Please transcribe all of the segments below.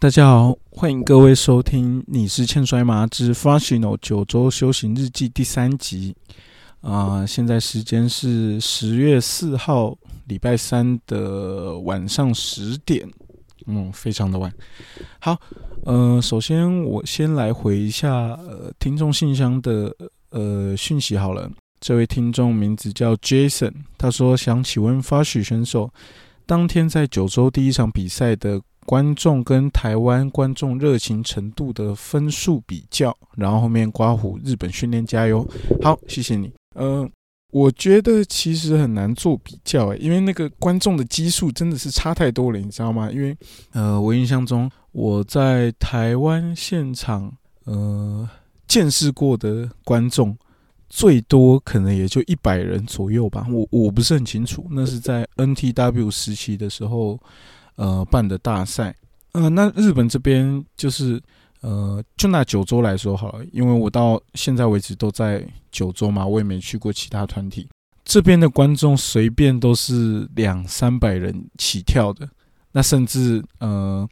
大家好，欢迎各位收听《你是欠摔麻之 Functional 九州修行日记》第三集。啊，现在时间是十月四号礼拜三的晚上十点，嗯，非常的晚。好，呃，首先我先来回一下呃听众信箱的呃讯息好了。这位听众名字叫 Jason，他说想请问 Fashio 选手当天在九州第一场比赛的。观众跟台湾观众热情程度的分数比较，然后后面刮胡日本训练加油，好，谢谢你。呃，我觉得其实很难做比较，诶，因为那个观众的基数真的是差太多了，你知道吗？因为呃，我印象中我在台湾现场呃见识过的观众最多可能也就一百人左右吧，我我不是很清楚，那是在 NTW 时期的时候。呃，办的大赛，呃，那日本这边就是，呃，就拿九州来说好了，因为我到现在为止都在九州嘛，我也没去过其他团体，这边的观众随便都是两三百人起跳的，那甚至呃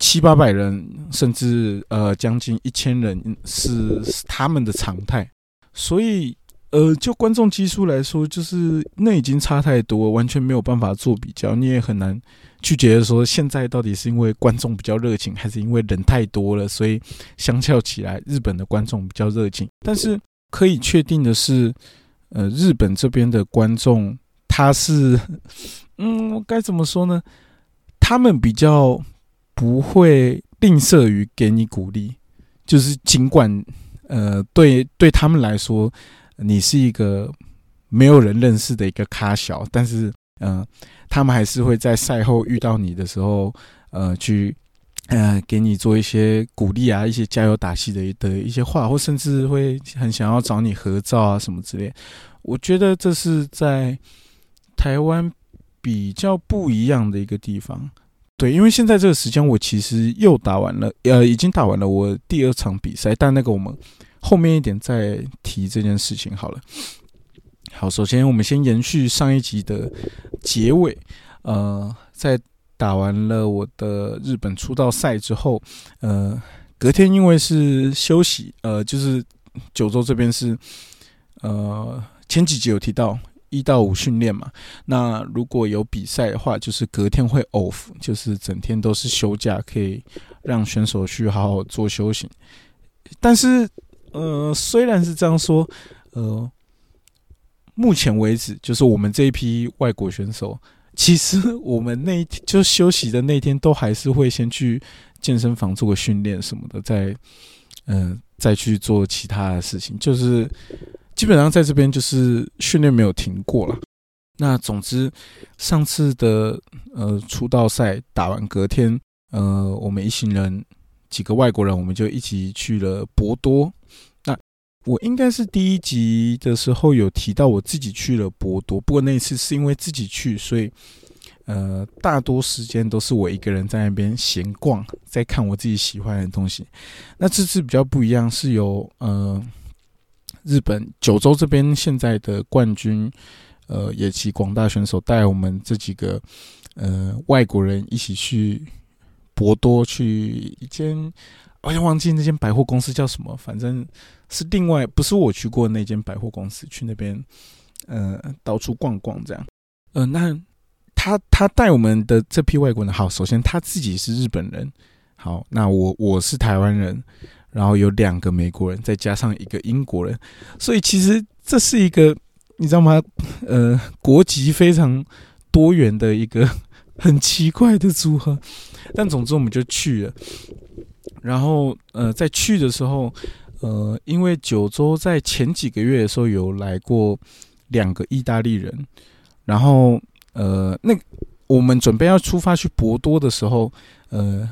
七八百人，甚至呃将近一千人是他们的常态，所以。呃，就观众基数来说，就是那已经差太多，完全没有办法做比较。你也很难去觉得说，现在到底是因为观众比较热情，还是因为人太多了，所以相较起来，日本的观众比较热情。但是可以确定的是，呃，日本这边的观众，他是，嗯，我该怎么说呢？他们比较不会吝啬于给你鼓励，就是尽管，呃，对对他们来说。你是一个没有人认识的一个咖小，但是，嗯，他们还是会在赛后遇到你的时候，呃，去，呃，给你做一些鼓励啊，一些加油打气的的一些话，或甚至会很想要找你合照啊什么之类。我觉得这是在台湾比较不一样的一个地方。对，因为现在这个时间，我其实又打完了，呃，已经打完了我第二场比赛，但那个我们。后面一点再提这件事情好了。好，首先我们先延续上一集的结尾。呃，在打完了我的日本出道赛之后，呃，隔天因为是休息，呃，就是九州这边是呃前几集有提到一到五训练嘛。那如果有比赛的话，就是隔天会 off，就是整天都是休假，可以让选手去好好做修行。但是呃，虽然是这样说，呃，目前为止，就是我们这一批外国选手，其实 我们那一就休息的那天，都还是会先去健身房做个训练什么的，再嗯再去做其他的事情，就是基本上在这边就是训练没有停过了。那总之，上次的呃出道赛打完隔天，呃，我们一行人几个外国人，我们就一起去了博多。我应该是第一集的时候有提到我自己去了博多，不过那一次是因为自己去，所以呃，大多时间都是我一个人在那边闲逛，在看我自己喜欢的东西。那这次比较不一样，是由呃日本九州这边现在的冠军呃野崎广大选手带我们这几个呃外国人一起去博多去一间。我也忘记那间百货公司叫什么，反正是另外不是我去过那间百货公司，去那边呃到处逛逛这样。呃，那他他带我们的这批外国人，好，首先他自己是日本人，好，那我我是台湾人，然后有两个美国人，再加上一个英国人，所以其实这是一个你知道吗？呃，国籍非常多元的一个很奇怪的组合。但总之我们就去了。然后，呃，在去的时候，呃，因为九州在前几个月的时候有来过两个意大利人，然后，呃，那我们准备要出发去博多的时候，呃，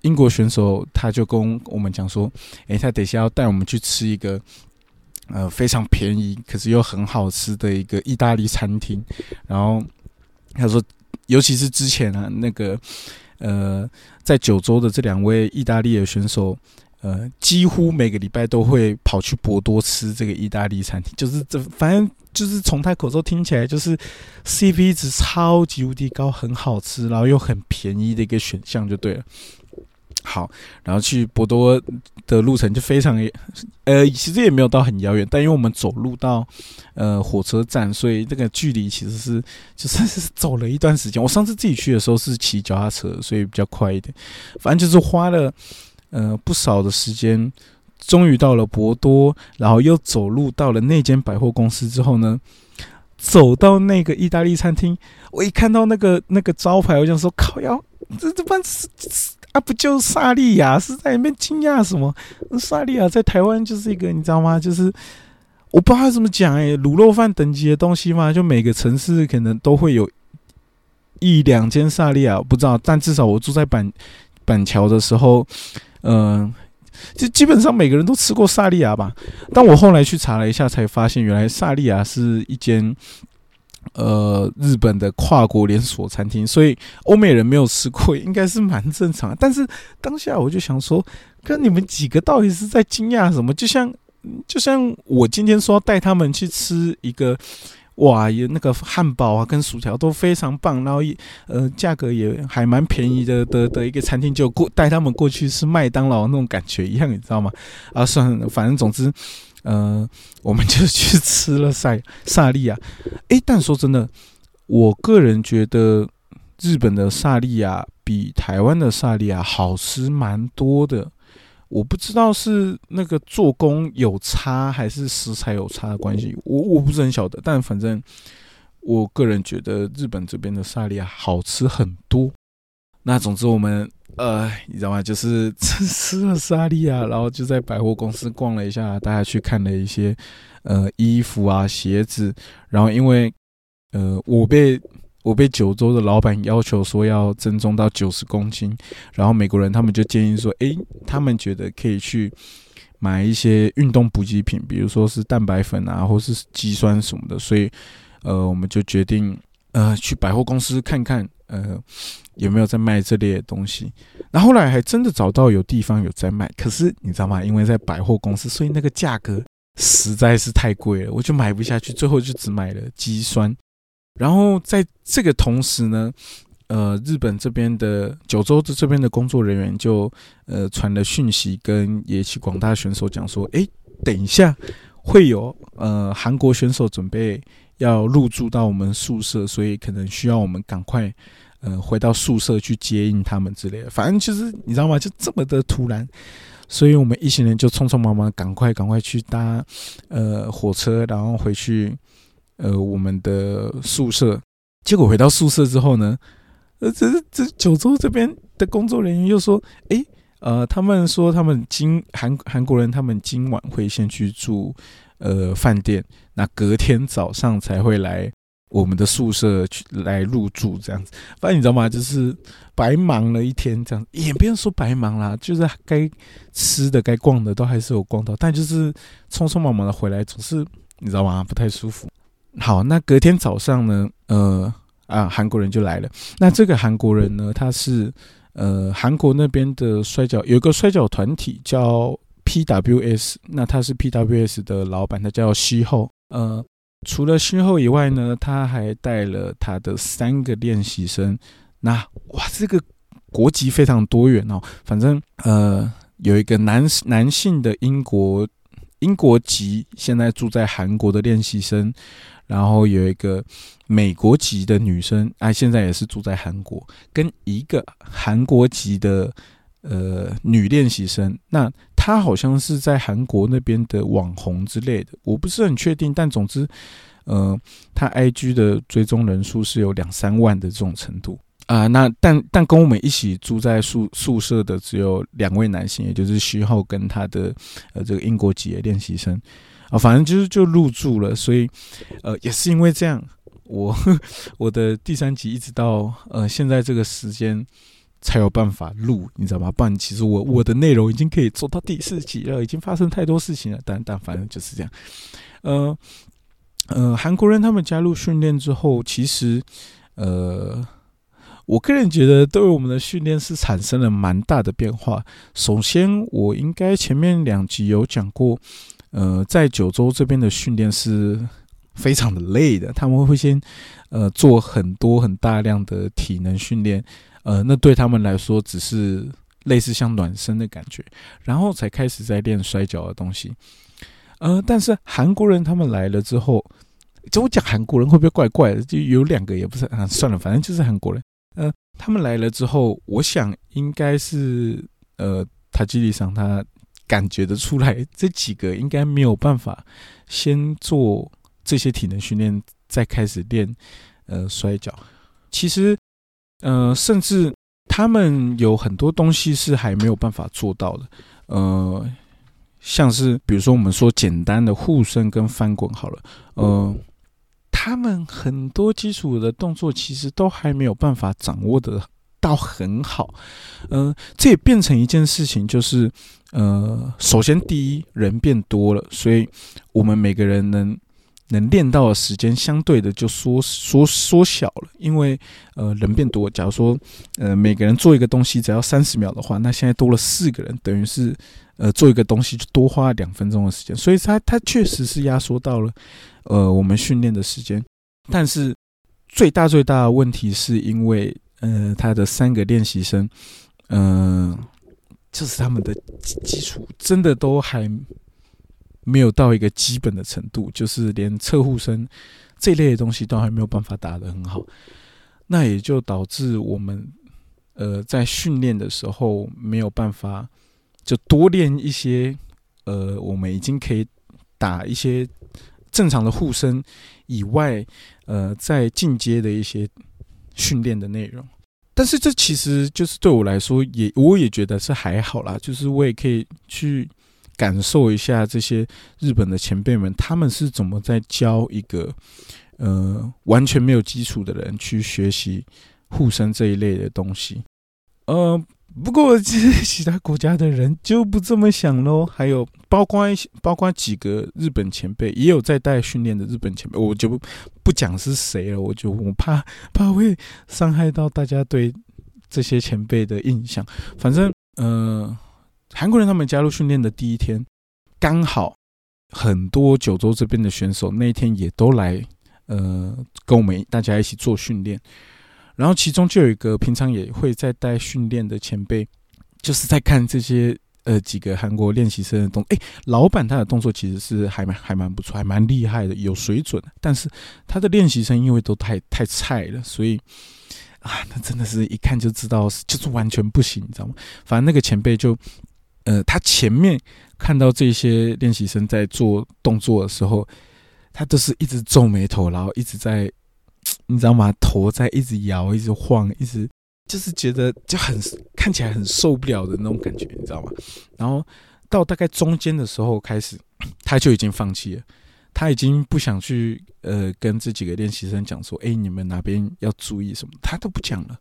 英国选手他就跟我们讲说，诶，他等一下要带我们去吃一个，呃，非常便宜可是又很好吃的一个意大利餐厅，然后他说，尤其是之前啊，那个。呃，在九州的这两位意大利的选手，呃，几乎每个礼拜都会跑去博多吃这个意大利餐厅，就是这反正就是从他口中听起来，就是 CP 值超级无敌高，很好吃，然后又很便宜的一个选项就对了。好，然后去博多的路程就非常，呃，其实也没有到很遥远，但因为我们走路到呃火车站，所以这个距离其实是就是是走了一段时间。我上次自己去的时候是骑脚踏车，所以比较快一点。反正就是花了呃不少的时间，终于到了博多，然后又走路到了那间百货公司之后呢，走到那个意大利餐厅，我一看到那个那个招牌，我就说靠呀，这这班是。啊不就萨利亚是在里面惊讶什么？萨利亚在台湾就是一个你知道吗？就是我不知道怎么讲哎，卤肉饭等级的东西嘛，就每个城市可能都会有一两间萨利亚，不知道，但至少我住在板板桥的时候，嗯，就基本上每个人都吃过萨利亚吧。但我后来去查了一下，才发现原来萨利亚是一间。呃，日本的跨国连锁餐厅，所以欧美人没有吃过，应该是蛮正常。但是当下我就想说，跟你们几个到底是在惊讶什么？就像就像我今天说带他们去吃一个，哇，有那个汉堡啊，跟薯条都非常棒，然后呃价格也还蛮便宜的的的一个餐厅，就过带他们过去吃麦当劳那种感觉一样，你知道吗？啊，算了，反正总之。呃，我们就去吃了萨萨利亚，诶，但说真的，我个人觉得日本的萨利亚比台湾的萨利亚好吃蛮多的。我不知道是那个做工有差，还是食材有差的关系，我我不是很晓得。但反正我个人觉得日本这边的萨利亚好吃很多。那总之我们。呃，你知道吗？就是吃 吃了沙利亚，然后就在百货公司逛了一下，大家去看了一些呃衣服啊、鞋子。然后因为呃，我被我被九州的老板要求说要增重到九十公斤，然后美国人他们就建议说，诶，他们觉得可以去买一些运动补给品，比如说是蛋白粉啊，或是肌酸什么的。所以呃，我们就决定呃去百货公司看看。呃，有没有在卖这类的东西？然后来还真的找到有地方有在卖，可是你知道吗？因为在百货公司，所以那个价格实在是太贵了，我就买不下去，最后就只买了肌酸。然后在这个同时呢，呃，日本这边的九州的这边的工作人员就呃传了讯息，跟野崎广大选手讲说：，哎，等一下会有呃韩国选手准备。要入住到我们宿舍，所以可能需要我们赶快，呃，回到宿舍去接应他们之类的。反正就是你知道吗？就这么的突然，所以我们一行人就匆匆忙忙，赶快赶快去搭呃火车，然后回去呃我们的宿舍。结果回到宿舍之后呢，呃，这这九州这边的工作人员又说，诶，呃，他们说他们今韩韩国人他们今晚会先去住。呃，饭店那隔天早上才会来我们的宿舍去来入住，这样子。反正你知道吗？就是白忙了一天，这样也不用说白忙啦，就是该吃的、该逛的都还是有逛到，但就是匆匆忙忙的回来，总是你知道吗？不太舒服。好，那隔天早上呢？呃啊，韩国人就来了。那这个韩国人呢，他是呃韩国那边的摔跤，有一个摔跤团体叫。P.W.S. 那他是 P.W.S. 的老板，他叫西后。呃，除了西后以外呢，他还带了他的三个练习生。那哇，这个国籍非常多元哦。反正呃，有一个男男性的英国英国籍，现在住在韩国的练习生，然后有一个美国籍的女生，啊，现在也是住在韩国，跟一个韩国籍的。呃，女练习生，那他好像是在韩国那边的网红之类的，我不是很确定。但总之，呃，他 IG 的追踪人数是有两三万的这种程度啊。那但但跟我们一起住在宿宿舍的只有两位男性，也就是徐浩跟他的呃这个英国籍的练习生啊，反正就是就入住了。所以呃，也是因为这样，我 我的第三集一直到呃现在这个时间。才有办法录，你知道吗？不然其实我我的内容已经可以做到第四集了，已经发生太多事情了。但但反正就是这样。呃呃，韩国人他们加入训练之后，其实呃，我个人觉得对我们的训练是产生了蛮大的变化。首先，我应该前面两集有讲过，呃，在九州这边的训练是非常的累的，他们会先呃做很多很大量的体能训练。呃，那对他们来说只是类似像暖身的感觉，然后才开始在练摔跤的东西。呃，但是韩国人他们来了之后，就我讲韩国人会不会怪怪的？就有两个也不是啊，算了，反正就是韩国人。呃，他们来了之后，我想应该是呃，塔基里桑他感觉得出来，这几个应该没有办法先做这些体能训练，再开始练呃摔跤。其实呃，甚至他们有很多东西是还没有办法做到的，呃。像是比如说我们说简单的护身跟翻滚好了，呃，他们很多基础的动作其实都还没有办法掌握的到很好，嗯，这也变成一件事情，就是呃，首先第一人变多了，所以我们每个人能。能练到的时间相对的就缩缩缩小了，因为呃人变多。假如说呃每个人做一个东西只要三十秒的话，那现在多了四个人，等于是呃做一个东西就多花两分钟的时间。所以它它确实是压缩到了呃我们训练的时间。但是最大最大的问题是因为呃他的三个练习生，嗯，就是他们的基础真的都还。没有到一个基本的程度，就是连侧护身这类的东西都还没有办法打得很好，那也就导致我们呃在训练的时候没有办法就多练一些呃我们已经可以打一些正常的护身以外呃在进阶的一些训练的内容，但是这其实就是对我来说也我也觉得是还好啦，就是我也可以去。感受一下这些日本的前辈们，他们是怎么在教一个呃完全没有基础的人去学习护身这一类的东西。呃，不过其实其他国家的人就不这么想喽。还有包括一些，包括几个日本前辈也有在带训练的日本前辈，我就不不讲是谁了，我就我怕怕会伤害到大家对这些前辈的印象。反正呃。韩国人他们加入训练的第一天，刚好很多九州这边的选手那一天也都来，呃，跟我们大家一起做训练。然后其中就有一个平常也会在带训练的前辈，就是在看这些呃几个韩国练习生的动。哎，老板他的动作其实是还蛮还蛮不错，还蛮厉害的，有水准。但是他的练习生因为都太太菜了，所以啊，那真的是一看就知道就是完全不行，你知道吗？反正那个前辈就。呃，他前面看到这些练习生在做动作的时候，他都是一直皱眉头，然后一直在，你知道吗？头在一直摇，一直晃，一直就是觉得就很看起来很受不了的那种感觉，你知道吗？然后到大概中间的时候开始，他就已经放弃了，他已经不想去呃跟这几个练习生讲说，哎，你们哪边要注意什么，他都不讲了，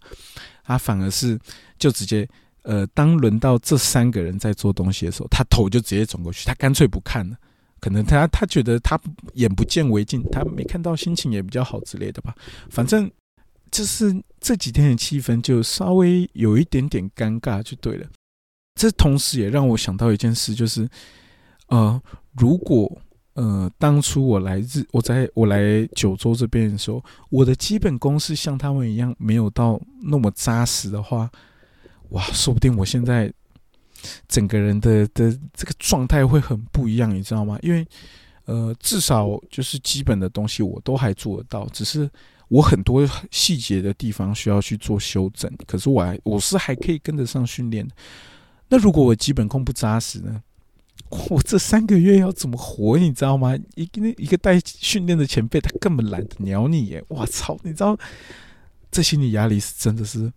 他反而是就直接。呃，当轮到这三个人在做东西的时候，他头就直接转过去，他干脆不看了。可能他他觉得他眼不见为净，他没看到心情也比较好之类的吧。反正就是这几天的气氛就稍微有一点点尴尬，就对了。这同时也让我想到一件事，就是呃，如果呃当初我来日，我在我来九州这边的时候，我的基本功是像他们一样没有到那么扎实的话。哇，说不定我现在整个人的的这个状态会很不一样，你知道吗？因为呃，至少就是基本的东西我都还做得到，只是我很多细节的地方需要去做修正。可是我还我是还可以跟得上训练。那如果我基本功不扎实呢？我这三个月要怎么活？你知道吗？一个一个带训练的前辈，他根本懒得鸟你耶！我操，你知道这心理压力是真的是。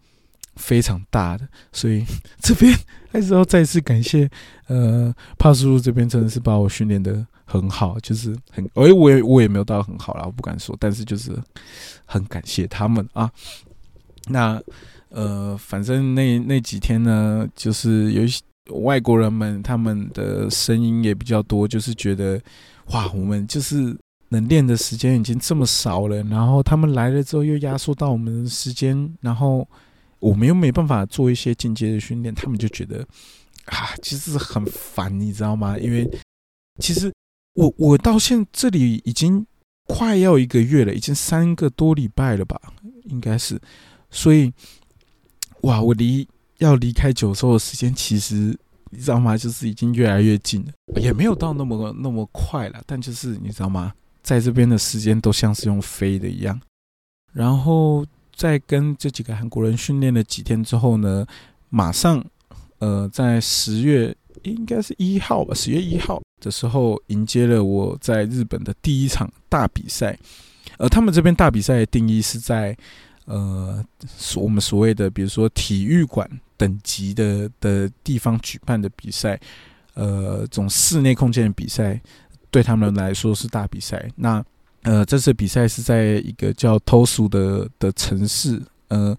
非常大的，所以这边还是要再次感谢，呃，帕叔叔这边真的是把我训练的很好，就是很，哎，我也我也没有到很好啦，我不敢说，但是就是很感谢他们啊。那呃，反正那那几天呢，就是有一些外国人们，他们的声音也比较多，就是觉得哇，我们就是能练的时间已经这么少了，然后他们来了之后又压缩到我们的时间，然后。我们又没办法做一些进阶的训练，他们就觉得啊，其实很烦，你知道吗？因为其实我我到现这里已经快要一个月了，已经三个多礼拜了吧，应该是。所以哇，我离要离开九州的时间，其实你知道吗？就是已经越来越近了，也没有到那么那么快了，但就是你知道吗？在这边的时间都像是用飞的一样。然后在跟这几个韩国人训练了几天之后呢，马上呃，在十月应该是一号吧，十月一号的时候迎接了我在日本的第一场大比赛。呃，他们这边大比赛的定义是在呃，所我们所谓的比如说体育馆等级的的地方举办的比赛，呃，这种室内空间的比赛，对他们来说是大比赛。那呃，这次比赛是在一个叫 Tosu 的的城市，呃，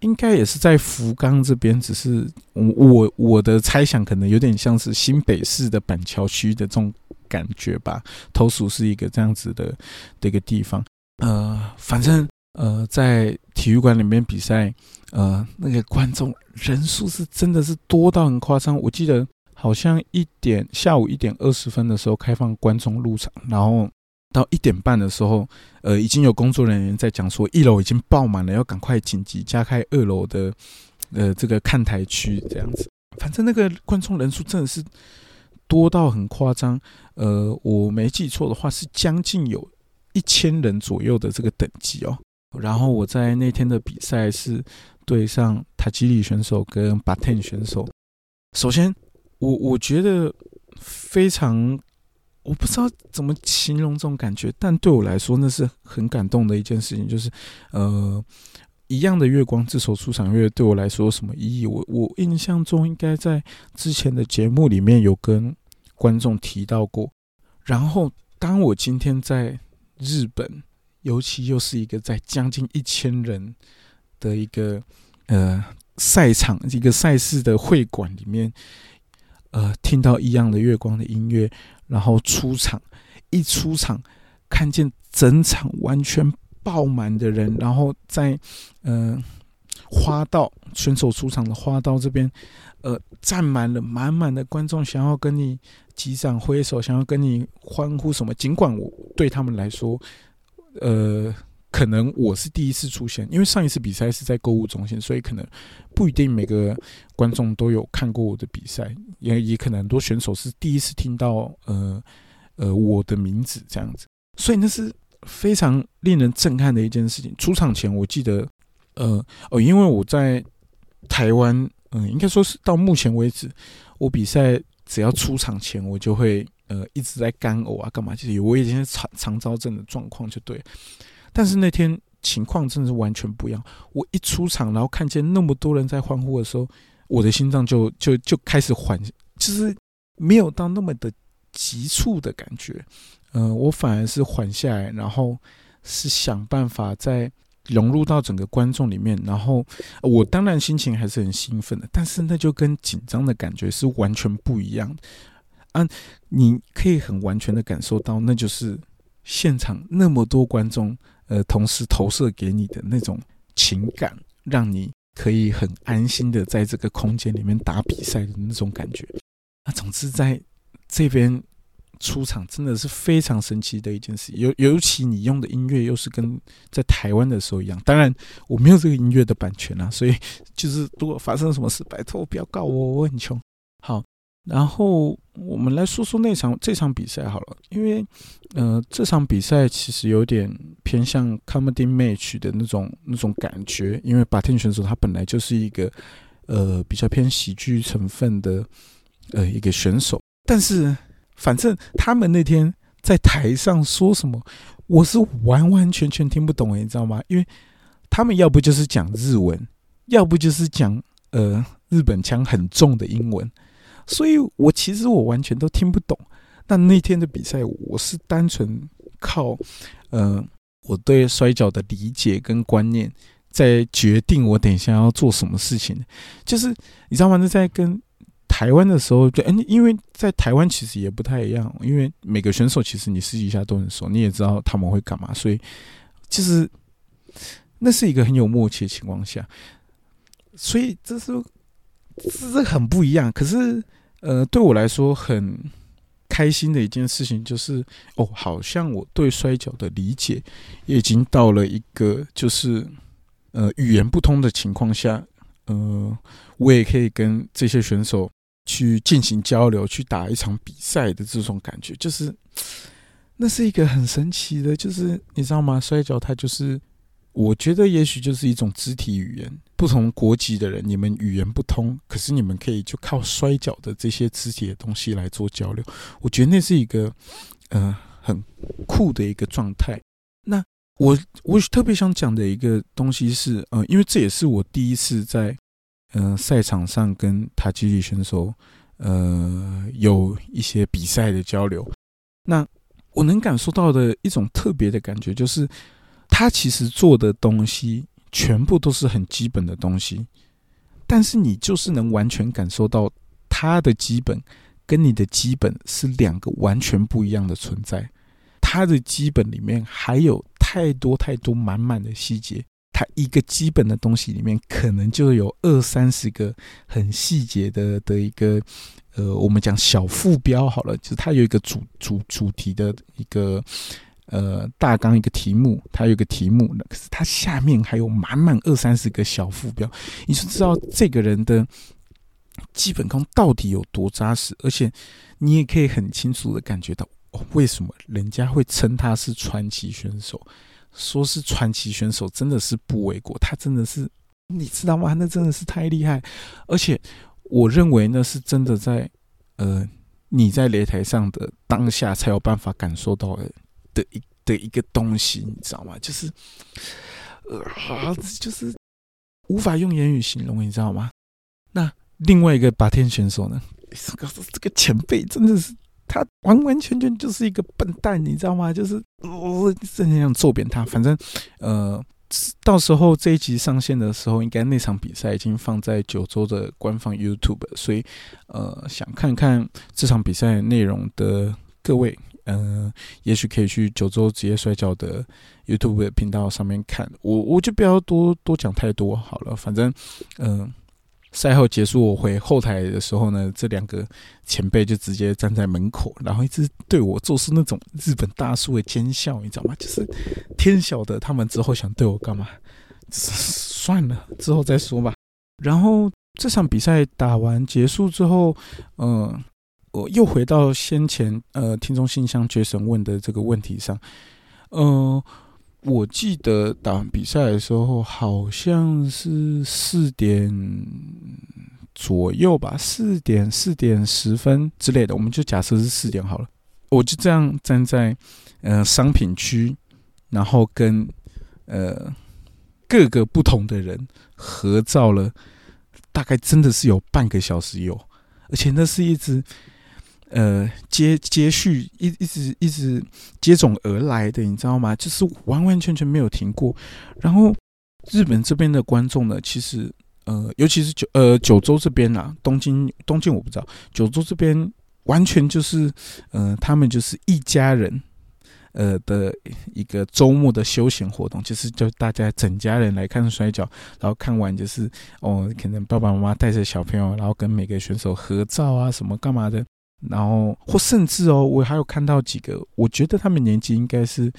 应该也是在福冈这边，只是我我我的猜想可能有点像是新北市的板桥区的这种感觉吧。Tosu 是一个这样子的的一个地方。呃，反正呃，在体育馆里面比赛，呃，那个观众人数是真的是多到很夸张。我记得好像一点下午一点二十分的时候开放观众入场，然后到一点半的时候，呃，已经有工作人员在讲说一楼已经爆满了，要赶快紧急加开二楼的呃这个看台区这样子。反正那个观众人数真的是多到很夸张。呃，我没记错的话是将近有。一千人左右的这个等级哦，然后我在那天的比赛是对上塔吉里选手跟巴特选手。首先，我我觉得非常，我不知道怎么形容这种感觉，但对我来说那是很感动的一件事情。就是呃，一样的月光这首出场乐对我来说有什么意义？我我印象中应该在之前的节目里面有跟观众提到过。然后，当我今天在日本，尤其又是一个在将近一千人的一个呃赛场、一个赛事的会馆里面，呃，听到一样的月光的音乐，然后出场，一出场看见整场完全爆满的人，然后在呃花道选手出场的花道这边，呃，站满了满满的观众，想要跟你。击掌挥手，想要跟你欢呼什么？尽管我对他们来说，呃，可能我是第一次出现，因为上一次比赛是在购物中心，所以可能不一定每个观众都有看过我的比赛，也也可能很多选手是第一次听到呃呃我的名字这样子，所以那是非常令人震撼的一件事情。出场前，我记得，呃哦，因为我在台湾，嗯，应该说是到目前为止，我比赛。只要出场前，我就会呃一直在干呕啊，干嘛？就是我已经是肠肠燥症的状况就对。但是那天情况真的是完全不一样。我一出场，然后看见那么多人在欢呼的时候，我的心脏就就就开始缓，就是没有到那么的急促的感觉。嗯，我反而是缓下来，然后是想办法在。融入到整个观众里面，然后我当然心情还是很兴奋的，但是那就跟紧张的感觉是完全不一样的。啊，你可以很完全的感受到，那就是现场那么多观众，呃，同时投射给你的那种情感，让你可以很安心的在这个空间里面打比赛的那种感觉。那总之在这边。出场真的是非常神奇的一件事，尤尤其你用的音乐又是跟在台湾的时候一样。当然，我没有这个音乐的版权啊，所以就是如果发生什么事，拜托不要告我，我很穷。好，然后我们来说说那场这场比赛好了，因为呃这场比赛其实有点偏向 comedy match 的那种那种感觉，因为 b a t 选手他本来就是一个呃比较偏喜剧成分的呃一个选手，但是。反正他们那天在台上说什么，我是完完全全听不懂诶，你知道吗？因为他们要不就是讲日文，要不就是讲呃日本腔很重的英文，所以我其实我完全都听不懂。但那天的比赛，我是单纯靠呃我对摔跤的理解跟观念，在决定我等一下要做什么事情。就是你知道吗？那在跟。台湾的时候，就嗯，因为在台湾其实也不太一样，因为每个选手其实你私底下都很熟，你也知道他们会干嘛，所以其实那是一个很有默契的情况下，所以这是这是很不一样。可是呃，对我来说很开心的一件事情就是，哦，好像我对摔跤的理解也已经到了一个就是呃语言不通的情况下。呃，我也可以跟这些选手去进行交流，去打一场比赛的这种感觉，就是那是一个很神奇的，就是你知道吗？摔跤它就是，我觉得也许就是一种肢体语言。不同国籍的人，你们语言不通，可是你们可以就靠摔跤的这些肢体的东西来做交流。我觉得那是一个，呃，很酷的一个状态。那我我特别想讲的一个东西是，呃，因为这也是我第一次在，呃，赛场上跟塔吉里选手，呃，有一些比赛的交流。那我能感受到的一种特别的感觉，就是他其实做的东西。全部都是很基本的东西，但是你就是能完全感受到它的基本跟你的基本是两个完全不一样的存在。它的基本里面还有太多太多满满的细节，它一个基本的东西里面可能就有二三十个很细节的的一个呃，我们讲小副标好了，就是它有一个主主主题的一个。呃，大纲一个题目，它有个题目，可是它下面还有满满二三十个小副标，你就知道这个人的基本功到底有多扎实，而且你也可以很清楚的感觉到，为什么人家会称他是传奇选手？说是传奇选手，真的是不为过，他真的是，你知道吗？那真的是太厉害，而且我认为那是真的在，呃，你在擂台上的当下才有办法感受到的。的一的一个东西，你知道吗？就是，呃，就是无法用言语形容，你知道吗？那另外一个拔天选手呢？这个这个前辈真的是，他完完全全就是一个笨蛋，你知道吗？就是我真的想揍扁他。反正，呃，到时候这一集上线的时候，应该那场比赛已经放在九州的官方 YouTube，所以，呃，想看看这场比赛内容的各位。嗯，也许可以去九州职业摔跤的 YouTube 频道上面看。我我就不要多多讲太多好了。反正，嗯，赛后结束，我回后台的时候呢，这两个前辈就直接站在门口，然后一直对我做出那种日本大叔的奸笑，你知道吗？就是天晓得他们之后想对我干嘛。算了，之后再说吧。然后这场比赛打完结束之后，嗯。我又回到先前呃听众信箱绝神问的这个问题上，呃，我记得打完比赛的时候好像是四点左右吧，四点四点十分之类的，我们就假设是四点好了。我就这样站在呃商品区，然后跟呃各个不同的人合照了，大概真的是有半个小时有，而且那是一直。呃，接接续一一直一直接踵而来的，你知道吗？就是完完全全没有停过。然后日本这边的观众呢，其实呃，尤其是九呃九州这边啊，东京东京我不知道，九州这边完全就是呃，他们就是一家人呃的一个周末的休闲活动，就是就大家整家人来看摔跤，然后看完就是哦，可能爸爸妈妈带着小朋友，然后跟每个选手合照啊，什么干嘛的。然后，或甚至哦，我还有看到几个，我觉得他们年纪应该是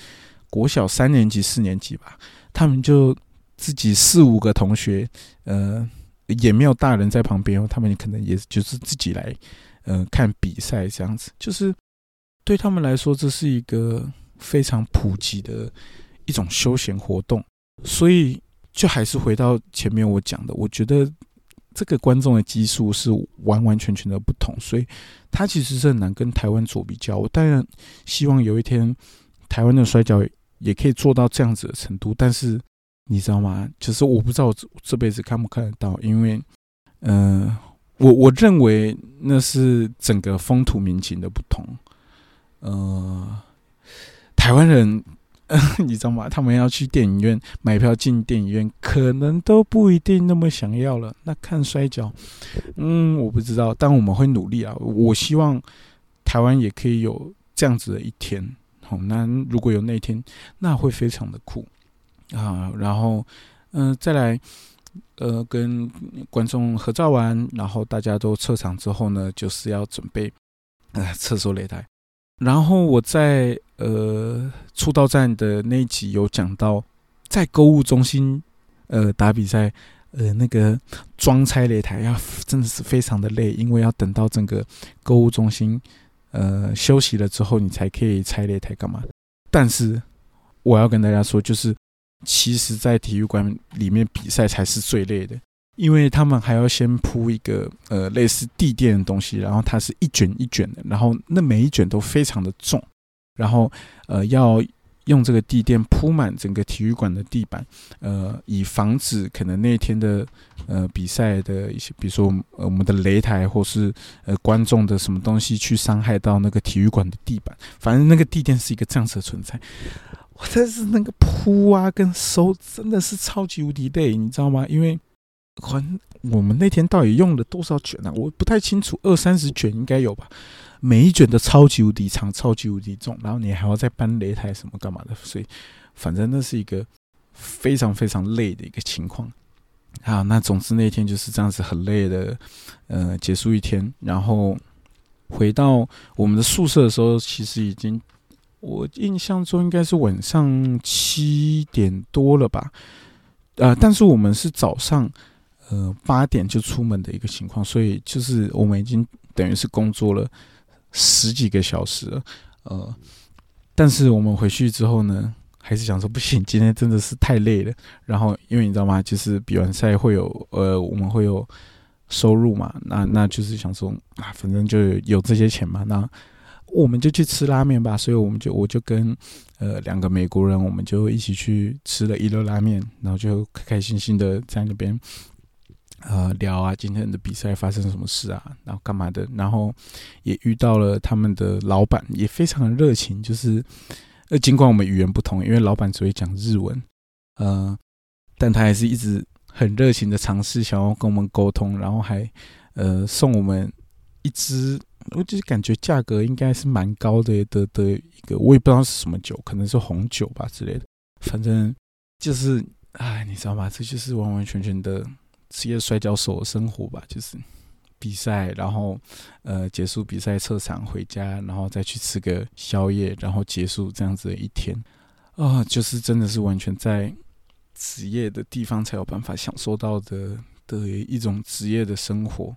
国小三年级、四年级吧。他们就自己四五个同学，呃，也没有大人在旁边。他们可能也就是自己来，呃，看比赛这样子。就是对他们来说，这是一个非常普及的一种休闲活动。所以，就还是回到前面我讲的，我觉得。这个观众的基数是完完全全的不同，所以他其实是很难跟台湾做比较。我当然希望有一天台湾的摔跤也可以做到这样子的程度，但是你知道吗？就是我不知道这这辈子看不看得到，因为，嗯，我我认为那是整个风土民情的不同。呃，台湾人。你知道吗？他们要去电影院买票进电影院，可能都不一定那么想要了。那看摔跤，嗯，我不知道，但我们会努力啊。我希望台湾也可以有这样子的一天。好，那如果有那一天，那会非常的酷啊。然后，嗯，再来，呃，跟观众合照完，然后大家都撤场之后呢，就是要准备呃厕所擂台。然后我在呃出道站的那一集有讲到，在购物中心呃打比赛，呃，那个装拆擂台要真的是非常的累，因为要等到整个购物中心呃休息了之后，你才可以拆擂台干嘛？但是我要跟大家说，就是其实，在体育馆里面比赛才是最累的。因为他们还要先铺一个呃类似地垫的东西，然后它是一卷一卷的，然后那每一卷都非常的重，然后呃要用这个地垫铺满整个体育馆的地板，呃以防止可能那天的呃比赛的一些，比如说我们的擂台或是呃观众的什么东西去伤害到那个体育馆的地板，反正那个地垫是一个这样子的存在。我但是那个铺啊跟收真的是超级无敌累，你知道吗？因为还我们那天到底用了多少卷呢？我不太清楚，二三十卷应该有吧。每一卷都超级无敌长，超级无敌重，然后你还要再搬擂台什么干嘛的，所以反正那是一个非常非常累的一个情况。好，那总之那天就是这样子很累的，呃，结束一天，然后回到我们的宿舍的时候，其实已经我印象中应该是晚上七点多了吧。呃，但是我们是早上。呃，八点就出门的一个情况，所以就是我们已经等于是工作了十几个小时了，呃，但是我们回去之后呢，还是想说不行，今天真的是太累了。然后因为你知道吗，就是比完赛会有呃，我们会有收入嘛，那那就是想说啊，反正就有这些钱嘛，那我们就去吃拉面吧。所以我们就我就跟呃两个美国人，我们就一起去吃了一乐拉面，然后就开开心心的在那边。呃，聊啊，今天的比赛发生什么事啊？然后干嘛的？然后也遇到了他们的老板，也非常的热情。就是呃，尽管我们语言不同，因为老板只会讲日文，呃，但他还是一直很热情的尝试想要跟我们沟通，然后还呃送我们一支，我就是感觉价格应该是蛮高的的的一个，我也不知道是什么酒，可能是红酒吧之类的。反正就是，哎，你知道吗？这就是完完全全的。职业摔跤手的生活吧，就是比赛，然后呃结束比赛撤场回家，然后再去吃个宵夜，然后结束这样子的一天啊，就是真的是完全在职业的地方才有办法享受到的的一种职业的生活。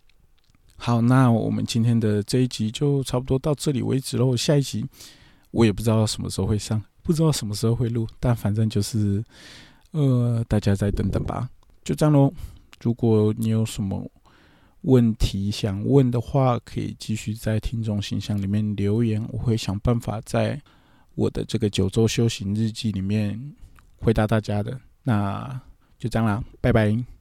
好，那我们今天的这一集就差不多到这里为止喽。下一集我也不知道什么时候会上，不知道什么时候会录，但反正就是呃大家再等等吧，就这样喽。如果你有什么问题想问的话，可以继续在听众信箱里面留言，我会想办法在我的这个九周修行日记里面回答大家的。那就这样啦，拜拜。